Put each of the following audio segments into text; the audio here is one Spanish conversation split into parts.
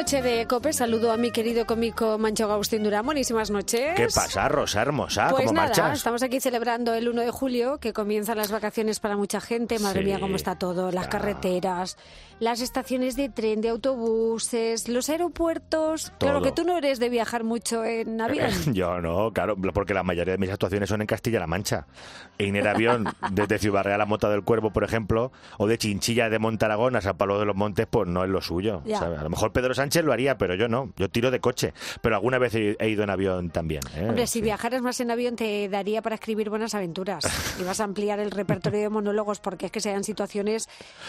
noche de COPE. Saludo a mi querido cómico Mancho Agustín Durán. Buenísimas noches. ¿Qué pasa, Rosa hermosa? Pues ¿Cómo nada, marchas? estamos aquí celebrando el 1 de julio, que comienzan las vacaciones para mucha gente. Madre Sí. mía, cómo está todo. Las carreteras, las estaciones de tren, de autobuses, los aeropuertos. Claro Todo. que tú no eres de viajar mucho en avión. Yo no, claro, porque la mayoría de mis actuaciones son en Castilla-La Mancha. En el avión, desde Ciudad Real a Mota del Cuervo, por ejemplo, o de Chinchilla de Montaragón a San Pablo de los Montes, pues no es lo suyo. Ya. ¿sabes? A lo mejor Pedro Sánchez lo haría, pero yo no. Yo tiro de coche. Pero alguna vez he, ido en avión también. ¿eh? Hombre, si Sí. viajaras más en avión te daría para escribir buenas aventuras y vas a ampliar el repertorio de monólogos porque es que sean situaciones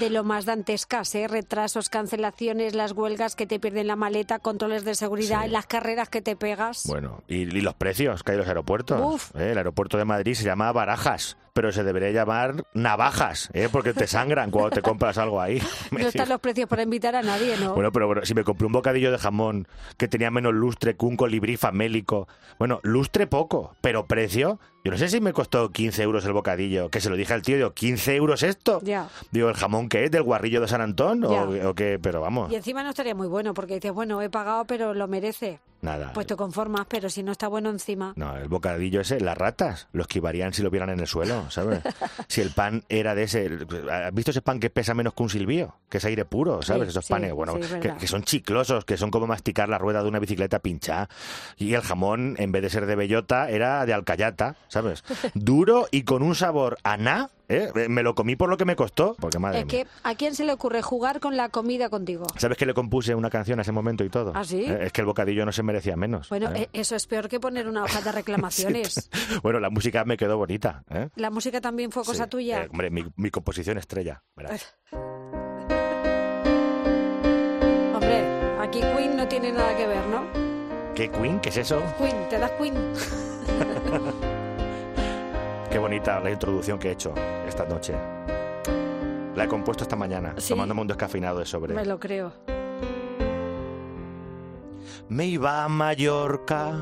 de lo más dantescas, ¿eh? retrasos, cancelaciones, las huelgas que te pierden la maleta, controles de seguridad, Sí. las carreras que te pegas. Bueno, y, y los precios que hay en los aeropuertos. ¿eh? El aeropuerto de Madrid se llama Barajas, pero se debería llamar Navajas, ¿eh? porque te sangran cuando te compras algo ahí. no están los precios para invitar a nadie, ¿no? Bueno, pero bueno, si me compré un bocadillo de jamón que tenía menos lustre que un colibrí famélico. Bueno, lustre poco, pero precio. Yo no sé si me costó 15 euros el bocadillo, que se lo dije al tío, digo, ¿15 euros esto? Ya. Digo, ¿el jamón qué es? ¿Del guarrillo de San Antón? ¿O, o qué? Pero vamos, Y encima no estaría muy bueno porque dices, bueno, he pagado pero lo merece. nada. Pues te conformas, pero si no está bueno encima. No, el bocadillo ese, las ratas, lo esquivarían si lo vieran en el suelo, ¿sabes? si el pan era de ese... ¿Has visto ese pan que pesa menos que un silbío? Que es aire puro, ¿sabes? Sí, Esos sí, panes, bueno, sí, que, que son chiclosos, que son como masticar la rueda de una bicicleta pinchada. Y el jamón, en vez de ser de bellota, era de alcayata, ¿sabes? Duro y con un sabor a nada, ¿eh? Me lo comí por lo que me costó, porque madre Es mía. que, ¿a quién se le ocurre jugar con la comida contigo? ¿Sabes que le compuse una canción a ese momento y todo? ¿Ah, sí? Eh, Es que el bocadillo no se merecía menos. Bueno, ¿eh? eh, eso es peor que poner una hoja de reclamaciones. Bueno, la música me quedó bonita, ¿eh? La música también fue cosa Sí. tuya. Eh, hombre, mi, mi composición estrella. verás. Hombre, aquí Queen no tiene nada que ver, ¿no? ¿Qué Queen? ¿Qué es eso? Queen, ¿te das Queen? Qué bonita la introducción que he hecho esta noche. La he compuesto esta mañana, Sí. tomándome un descafeinado de sobre. Me lo creo. Me iba a Mallorca,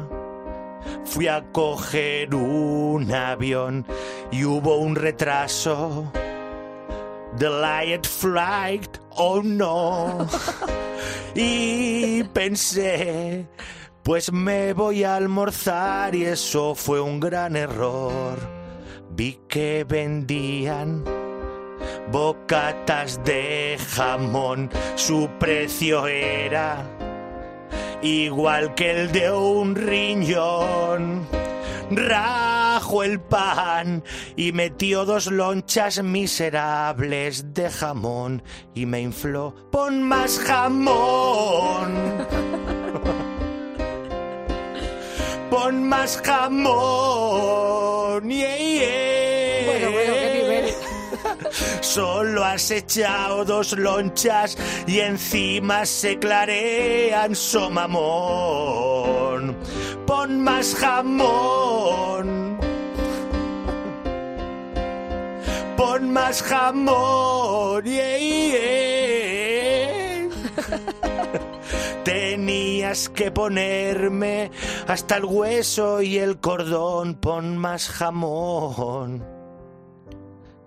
fui a coger un avión y hubo un retraso. Delayed flight, oh no. y pensé, pues me voy a almorzar y eso fue un gran error. Vi que vendían bocatas de jamón, su precio era igual que el de un riñón. Rajo el pan y metió dos lonchas miserables de jamón y me infló. Pon más jamón. Pon más jamón. Yeah, yeah. Bueno, bueno, qué nivel. Solo has echado dos lonchas y encima se clarean somamón. Pon más jamón. Pon más jamón. Yeah. Tenías que ponerme hasta el hueso y el cordón. Pon más jamón.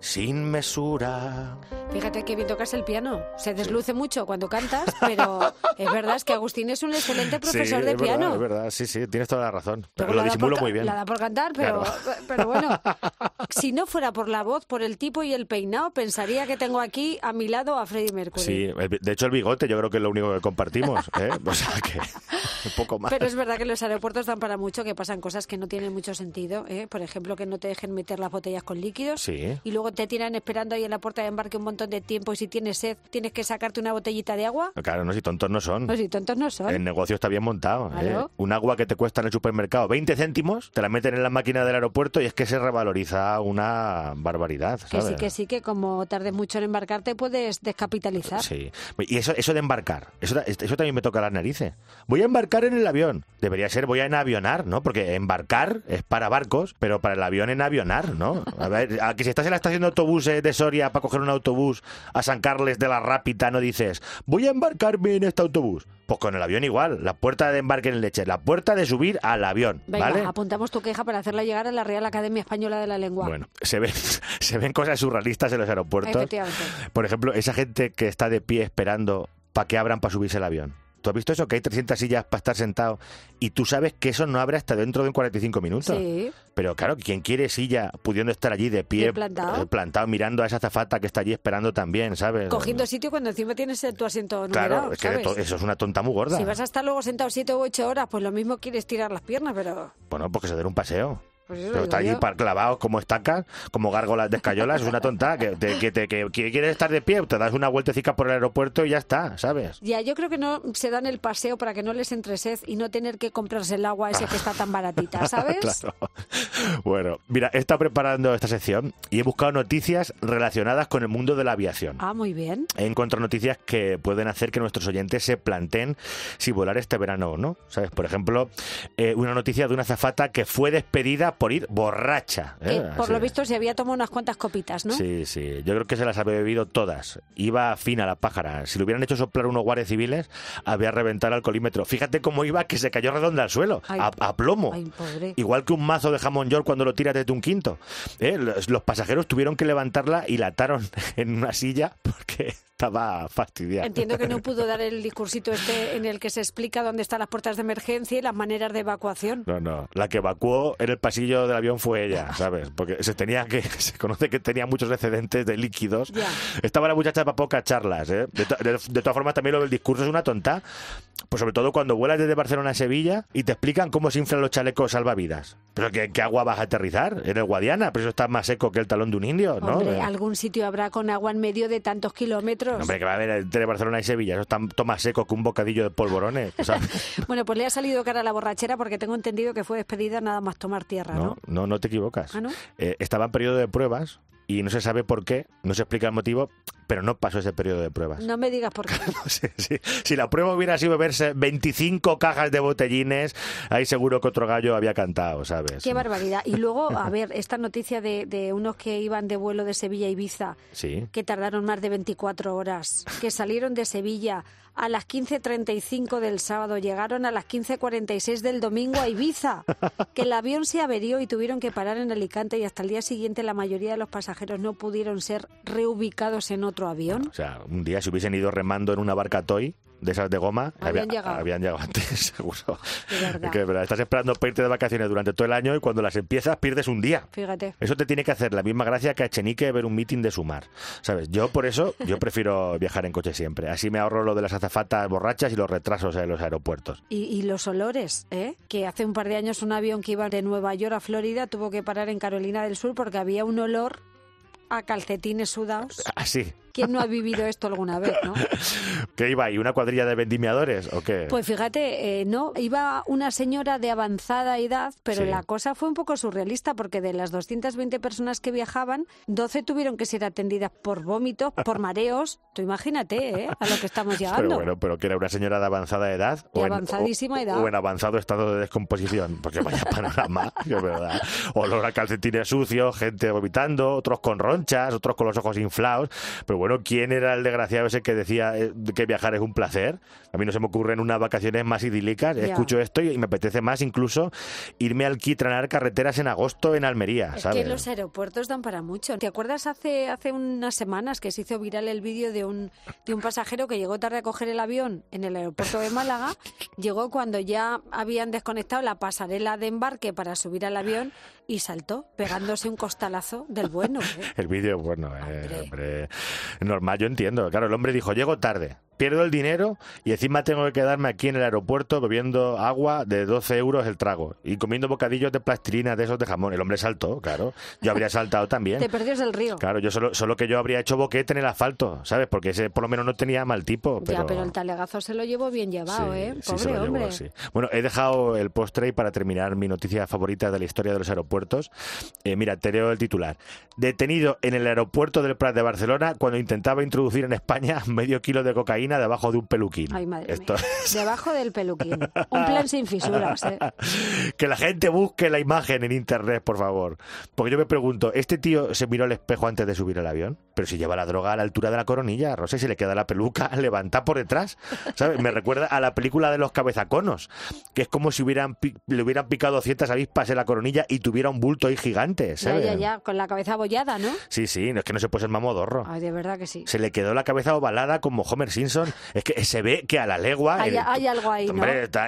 Sin mesura. Fíjate que bien tocas el piano. Se desluce mucho cuando cantas, pero es verdad, es que Agustín es un excelente profesor Sí, de es verdad, piano. es verdad, sí, sí, tienes toda la razón. Pero lo disimulo por muy bien. La da por cantar, pero, Claro. pero bueno, si no fuera por la voz, por el tipo y el peinado, pensaría que tengo aquí a mi lado a Freddie Mercury. Sí, el- de hecho el bigote yo creo que es lo único que compartimos, ¿eh? O sea que un poco más. Pero es verdad que los aeropuertos dan para mucho, que pasan cosas que no tienen mucho sentido. ¿eh? Por ejemplo, que no te dejen meter las botellas con líquidos. Sí. Y luego te tiran esperando ahí en la puerta de embarque un montón de tiempo y si tienes sed tienes que sacarte una botellita de agua. Claro, no, si tontos no son. Pues si tontos no son. El negocio está bien montado. ¿eh? Un agua que te cuesta en el supermercado 20 céntimos, te la meten en la máquina del aeropuerto y es que se revaloriza una barbaridad. Que sí, que sí, que como tardes mucho en embarcarte puedes descapitalizar. Sí. Y eso, eso de embarcar, eso, eso también me toca las narices. Voy a embarcar en el avión. Debería ser voy a enavionar, ¿no? Porque embarcar es para barcos, pero para el avión en avionar, ¿no? A ver, a que si estás en la estación autobuses de Soria para coger un autobús a San Carles de la Rápita, no dices, voy a embarcarme en este autobús. Pues con el avión igual, la puerta de embarque en leche, la puerta de subir al avión, Venga, ¿vale? apuntamos tu queja para hacerla llegar a la Real Academia Española de la Lengua. Bueno, se ven, se ven cosas surrealistas en los aeropuertos. Por ejemplo, esa gente que está de pie esperando para que abran para subirse el avión. ¿Tú has visto eso? Que hay 300 sillas para estar sentado y tú sabes que eso no abre hasta dentro de 45 minutos. Sí. Pero claro, quien quiere silla pudiendo estar allí de pie, plantado. eh, plantado, mirando a esa zafata que está allí esperando también, ¿sabes? Cogiendo sitio cuando encima tienes tu asiento Claro, numerado, es que eso es una tonta muy gorda. Si vas a estar luego sentado siete u ocho horas, pues lo mismo quieres tirar las piernas, pero... Bueno, porque se den un paseo. Pues eso Pero está allí yo. clavado como estacas, como gárgolas de escayolas, es una tonta. Que, te- que, te- que- que quieres estar de pie, te das una vueltecita por el aeropuerto y ya está, ¿sabes? Ya, yo creo que no se dan el paseo para que no les entre sed y no tener que comprarse el agua ese que está tan baratita, ¿sabes? Claro. Bueno, mira, he estado preparando esta sección y he buscado noticias relacionadas con el mundo de la aviación. Ah, muy bien. He encontrado noticias que pueden hacer que nuestros oyentes se planteen si volar este verano o no. ¿Sabes? Por ejemplo, eh, una noticia de una zafata que fue despedida por ir borracha. ¿eh? Que, por Así. lo visto se había tomado unas cuantas copitas, ¿no? Sí, sí. Yo creo que se las había bebido todas. Iba fina la pájara. Si le hubieran hecho soplar unos guardias civiles, había reventado el alcoholímetro. Fíjate cómo iba, que se cayó redonda al suelo, Ay, a, a plomo. Ay. Igual que un mazo de jamón york cuando lo tiras desde un quinto. ¿eh? Los, los pasajeros tuvieron que levantarla y la ataron en una silla porque estaba fastidiada. Entiendo que no pudo dar el discursito este en el que se explica dónde están las puertas de emergencia y las maneras de evacuación. No, no. La que evacuó en el pasillo del avión fue ella, ¿sabes? Porque se tenía que se conoce que tenía muchos excedentes de líquidos. Estaba la muchacha para pocas charlas, ¿eh? De, to- de- de todas formas, también lo del discurso es una tonta. Pues sobre todo cuando vuelas desde Barcelona a Sevilla y te explican cómo se inflan los chalecos salvavidas. Pero ¿qué, qué agua vas a aterrizar? En el Guadiana, pero eso está más seco que el talón de un indio, ¿no? Hombre, Eh, algún sitio habrá con agua en medio de tantos kilómetros. Hombre, que va a haber entre Barcelona y Sevilla. Eso está más seco que un bocadillo de polvorones. ¿sabes? Bueno, pues le ha salido cara a la borrachera porque tengo entendido que fue despedida nada más tomar tierra, ¿no? No, no, no te equivocas. ¿Ah, no? Eh, estaba en periodo de pruebas y no se sabe por qué, no se explica el motivo, pero no pasó ese periodo de pruebas. No me digas por qué. Sí. Si la prueba hubiera sido beberse 25 cajas de botellines, ahí seguro que otro gallo había cantado, ¿sabes? Qué barbaridad. Y luego, a ver, esta noticia de, de unos que iban de vuelo de Sevilla a Ibiza, Sí. que tardaron más de 24 horas, que salieron de Sevilla a las 15.35 del sábado, llegaron a las 15.46 del domingo a Ibiza, que el avión se averió y tuvieron que parar en Alicante y hasta el día siguiente la mayoría de los pasajeros no pudieron ser reubicados en otro avión. O sea, un día si hubiesen ido remando en una barca toy, de esas de goma, Habían había- llegado. habían llegado antes, seguro. Que, verdad, estás esperando para irte de vacaciones durante todo el año y cuando las empiezas pierdes un día. Fíjate. Eso te tiene que hacer la misma gracia que a Echenique ver un meeting de Sumar. ¿Sabes? Yo por eso, yo prefiero viajar en coche siempre. Así me ahorro lo de las azafatas borrachas y los retrasos en los aeropuertos. Y, y los olores, ¿eh? Que hace un par de años un avión que iba de Nueva York a Florida tuvo que parar en Carolina del Sur porque había un olor a calcetines sudados. Así. ¿Quién no ha vivido esto alguna vez, no? ¿Qué iba ahí? ¿Una cuadrilla de vendimiadores o qué? Pues fíjate, eh, no, iba una señora de avanzada edad, pero Sí. la cosa fue un poco surrealista porque de las 220 personas que viajaban, 12 tuvieron que ser atendidas por vómitos, por mareos. Tú imagínate, ¿eh? A lo que estamos pero llegando. bueno, pero que era una señora de avanzada edad. De o en- avanzadísima o- edad. O en avanzado estado de descomposición. Porque vaya panorama, que verdad. Olor a calcetines sucios, gente vomitando, otros con ronchas, otros con los ojos inflados. Pero bueno, ¿quién era el desgraciado ese que decía eh, que viajar es un placer? A mí no se me ocurren unas vacaciones más idílicas. Escucho esto y me apetece más incluso irme a alquitranar carreteras en agosto en Almería, Es ¿sabes? que los aeropuertos dan para mucho. ¿Te acuerdas hace, hace unas semanas que se hizo viral el vídeo de un, de un pasajero que llegó tarde a coger el avión en el aeropuerto de Málaga? Llegó cuando ya habían desconectado la pasarela de embarque para subir al avión y saltó pegándose un costalazo del bueno. ¿eh? El vídeo, bueno, eh, Hombre. hombre, normal, yo entiendo. Claro, el hombre dijo, llego tarde, pierdo el dinero y encima tengo que quedarme aquí en el aeropuerto bebiendo agua de 12 euros el trago y comiendo bocadillos de plastilina de esos de jamón. El hombre saltó, claro. Yo habría saltado también. Te perdió el río. Claro, yo solo, solo que yo habría hecho boquete en el asfalto, ¿sabes? Porque ese por lo menos no tenía mal tipo. Pero... Ya, pero el talegazo se lo llevó bien llevado, Sí, ¿eh? sí, Pobre se lo llevó, hombre. sí. Bueno, he dejado el postre y para terminar mi noticia favorita de la historia de los aeropuertos. Eh, mira, te leo el titular. Detenido en el aeropuerto del Prat de Barcelona cuando intentaba introducir en España medio kilo de cocaína debajo de un peluquín. Ay, madre Esto mía. Debajo del peluquín. Un plan sin fisuras, ¿eh? que la gente busque la imagen en internet, por favor. Porque yo me pregunto, ¿este tío se miró al espejo antes de subir al avión? Pero si lleva la droga a la altura de la coronilla, Rosa, y se le queda la peluca, levanta por detrás. ¿Sabes? Me recuerda a la película de los cabezaconos, que es como si hubieran le hubieran picado ciertas avispas en la coronilla y tuviera un bulto ahí gigante, Ya, ¿sabes? ya, ya, con la cabeza abollada, ¿no? Sí, sí, no es que no se puede ser mamodorro. Ay, de verdad que sí. Se le quedó la cabeza ovalada como Homer Simpson. Es que se ve que a la legua... Hay, el- hay algo ahí,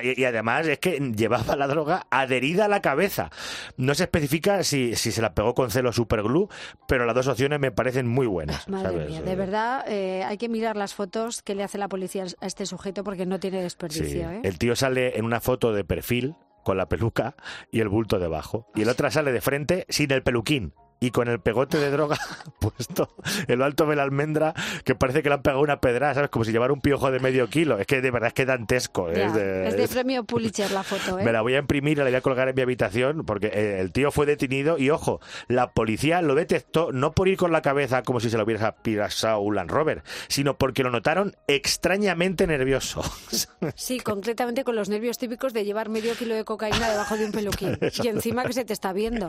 y, y además es que llevaba la droga adherida a la cabeza. No se especifica si, si se la pegó con celo superglue, pero las dos opciones me parecen muy buenas. Madre ¿sabes? mía, de verdad eh, hay que mirar las fotos que le hace la policía a este sujeto porque no tiene Sí. desperdicio. ¿eh? El tío sale en una foto de perfil con la peluca y el bulto debajo. Y el otra sale de frente sin el peluquín. Y con el pegote de droga puesto en lo alto de la almendra, que parece que le han pegado una pedrada, ¿sabes? Como si llevara un piojo de medio kilo. Es que de verdad es que dantesco. Ya, es de, es de premio Pulitzer la foto. ¿eh? Me la voy a imprimir y la voy a colgar en mi habitación porque eh, el tío fue detenido y, ojo, la policía lo detectó no por ir con la cabeza como si se lo hubiera pirasado un Land Rover, sino porque lo notaron extrañamente nervioso. Sí, concretamente con los nervios típicos de llevar medio kilo de cocaína debajo de un peluquín. y encima que se te está viendo.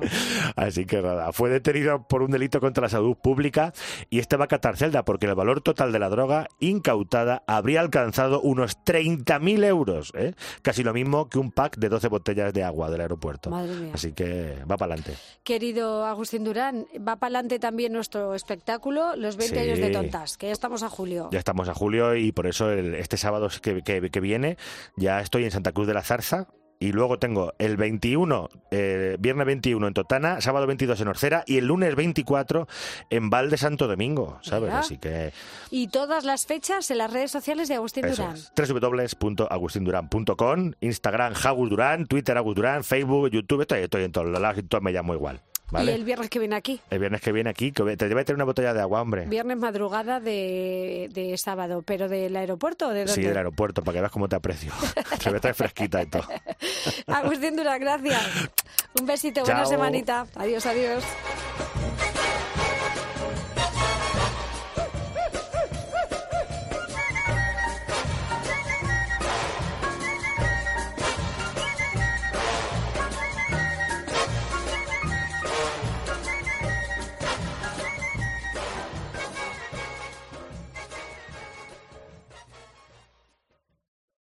Así que nada, fue detenido por un delito contra la salud pública y este va a catar celda porque el valor total de la droga incautada habría alcanzado unos 30.000 euros, ¿eh? casi lo mismo que un pack de 12 botellas de agua del aeropuerto. Madre mía. Así que va para adelante. Querido Agustín Durán, va para adelante también nuestro espectáculo, los 20 Sí. años de tontas, que ya estamos a julio. Ya estamos a julio y por eso el- este sábado que, que- que viene ya estoy en Santa Cruz de la Zarza. Y luego tengo el 21, eh, viernes 21 en Totana, sábado 22 en Orcera y el lunes 24 en Val de Santo Domingo, ¿sabes? Así que Y todas las fechas en las redes sociales de Agustín Eso Durán. es. www.agustinduran.com, Instagram Agus Durán, Twitter Agus Durán, Facebook, YouTube, estoy, estoy en todos lados y todo me llamo igual. ¿Vale? Y el viernes que viene aquí. El viernes que viene aquí, que te debe tener una botella de agua, hombre. Viernes madrugada de, de sábado, pero del aeropuerto o de dónde? Sí, del aeropuerto, para que veas cómo te aprecio. te voy a traer fresquita y todo. Agustín Durán, gracias. Un besito, buena Chao. semanita. Adiós, adiós.